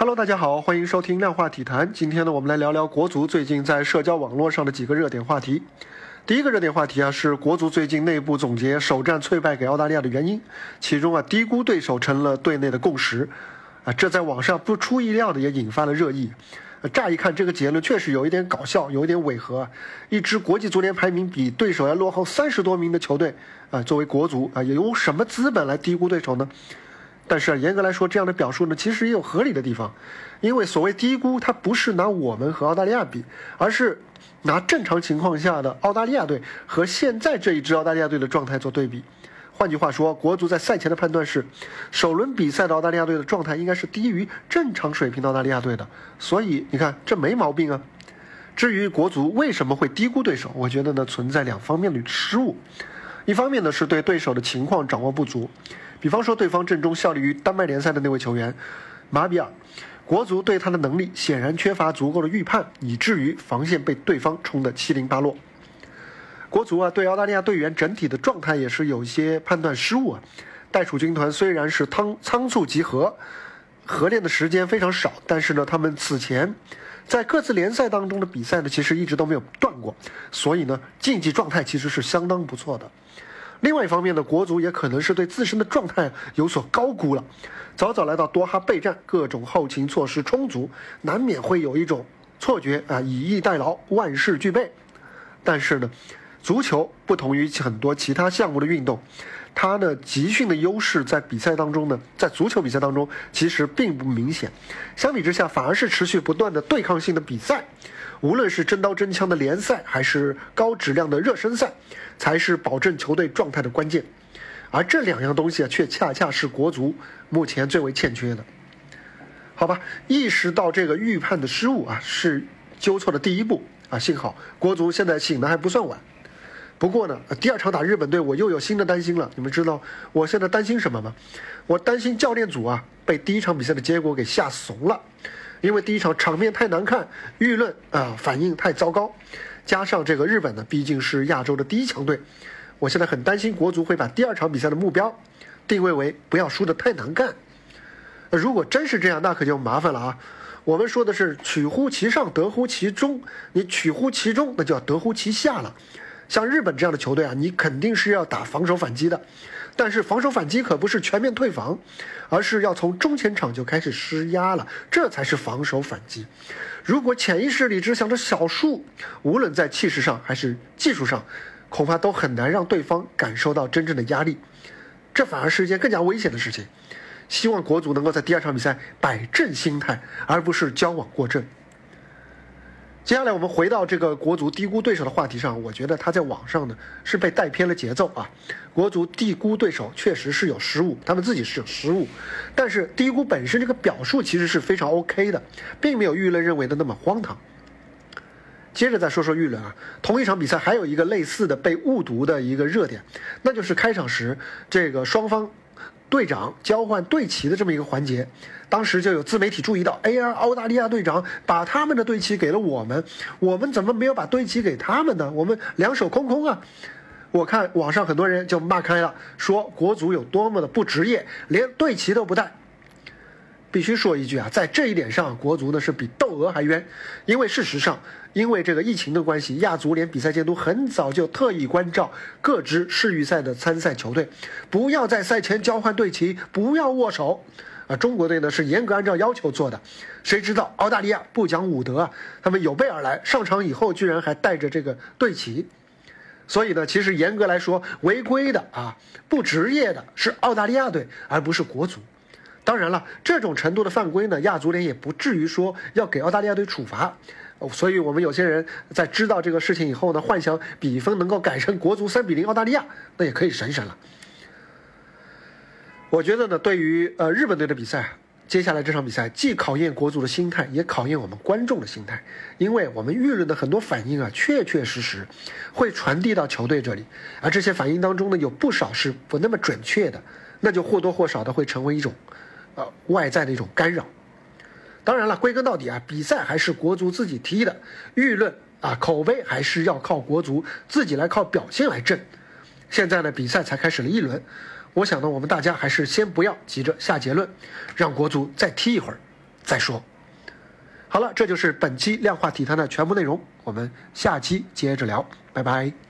Hello，大家好，欢迎收听量化体坛。今天呢，我们来聊聊国足最近在社交网络上的几个热点话题。第一个热点话题啊，是国足最近内部总结首战脆败给澳大利亚的原因，其中啊，低估对手成了队内的共识。啊，这在网上不出意料的也引发了热议。乍一看，这个结论确实有一点搞笑，有一点违和。一支国际足联排名比对手要落后三十多名的球队，啊，作为国足啊，有什么资本来低估对手呢？但是啊，严格来说，这样的表述呢，其实也有合理的地方。因为所谓低估，它不是拿我们和澳大利亚比，而是拿正常情况下的澳大利亚队和现在这一支澳大利亚队的状态做对比。换句话说，国足在赛前的判断是，首轮比赛的澳大利亚队的状态应该是低于正常水平的澳大利亚队的，所以你看这没毛病啊。至于国足为什么会低估对手，我觉得呢存在两方面的失误，一方面呢是对对手的情况掌握不足，比方说对方阵中效力于丹麦联赛的那位球员马比尔，国足对他的能力显然缺乏足够的预判，以至于防线被对方冲得七零八落。国足啊，对澳大利亚队员整体的状态也是有一些判断失误啊。袋鼠军团虽然是仓仓促集合，合练的时间非常少，但是呢，他们此前在各自联赛当中的比赛呢，其实一直都没有断过，所以呢，竞技状态其实是相当不错的。另外一方面呢，国足也可能是对自身的状态有所高估了。早早来到多哈备战，各种后勤措施充足，难免会有一种错觉啊，以逸待劳，万事俱备。但是呢。足球不同于很多其他项目的运动，它呢集训的优势在比赛当中呢，在足球比赛当中其实并不明显。相比之下，反而是持续不断的对抗性的比赛，无论是真刀真枪的联赛，还是高质量的热身赛，才是保证球队状态的关键。而这两样东西啊，却恰恰是国足目前最为欠缺的。好吧，意识到这个预判的失误啊，是纠错的第一步啊。幸好国足现在醒的还不算晚。不过呢，第二场打日本队，我又有新的担心了。你们知道我现在担心什么吗？我担心教练组啊被第一场比赛的结果给吓怂了，因为第一场场面太难看，舆论啊反应太糟糕，加上这个日本呢毕竟是亚洲的第一强队，我现在很担心国足会把第二场比赛的目标定位为不要输得太难看。如果真是这样，那可就麻烦了啊！我们说的是取乎其上，得乎其中，你取乎其中，那就要得乎其下了。像日本这样的球队啊，你肯定是要打防守反击的，但是防守反击可不是全面退防，而是要从中前场就开始施压了，这才是防守反击。如果潜意识里只想着小数，无论在气势上还是技术上，恐怕都很难让对方感受到真正的压力，这反而是一件更加危险的事情。希望国足能够在第二场比赛摆正心态，而不是交往过正。接下来我们回到这个国足低估对手的话题上，我觉得他在网上呢是被带偏了节奏啊。国足低估对手确实是有失误，他们自己是有失误，但是低估本身这个表述其实是非常 OK 的，并没有舆论认为的那么荒唐。接着再说说舆论啊，同一场比赛还有一个类似的被误读的一个热点，那就是开场时这个双方。队长交换队旗的这么一个环节，当时就有自媒体注意到，，A R，澳大利亚队长把他们的队旗给了我们，我们怎么没有把队旗给他们呢？我们两手空空啊！我看网上很多人就骂开了，说国足有多么的不职业，连队旗都不带。必须说一句啊，在这一点上，国足呢是比窦娥还冤，因为事实上，因为这个疫情的关系，亚足联比赛监督很早就特意关照各支世预赛的参赛球队，不要在赛前交换队旗，不要握手。啊，中国队呢是严格按照要求做的，谁知道澳大利亚不讲武德啊？他们有备而来，上场以后居然还带着这个队旗，所以呢，其实严格来说，违规的啊，不职业的是澳大利亚队，而不是国足。当然了，这种程度的犯规呢，亚足联也不至于说要给澳大利亚队处罚，所以我们有些人在知道这个事情以后呢，幻想比分能够改成国足三比零澳大利亚，那也可以省省了。我觉得呢，对于呃日本队的比赛，接下来这场比赛既考验国足的心态，也考验我们观众的心态，因为我们舆论的很多反应啊，确确实实会传递到球队这里，而这些反应当中呢，有不少是不那么准确的，那就或多或少的会成为一种。呃，外在的一种干扰。当然了，归根到底啊，比赛还是国足自己踢的，舆论啊，口碑还是要靠国足自己来靠表现来挣。现在呢，比赛才开始了一轮，我想呢，我们大家还是先不要急着下结论，让国足再踢一会儿，再说。好了，这就是本期量化体坛的全部内容，我们下期接着聊，拜拜。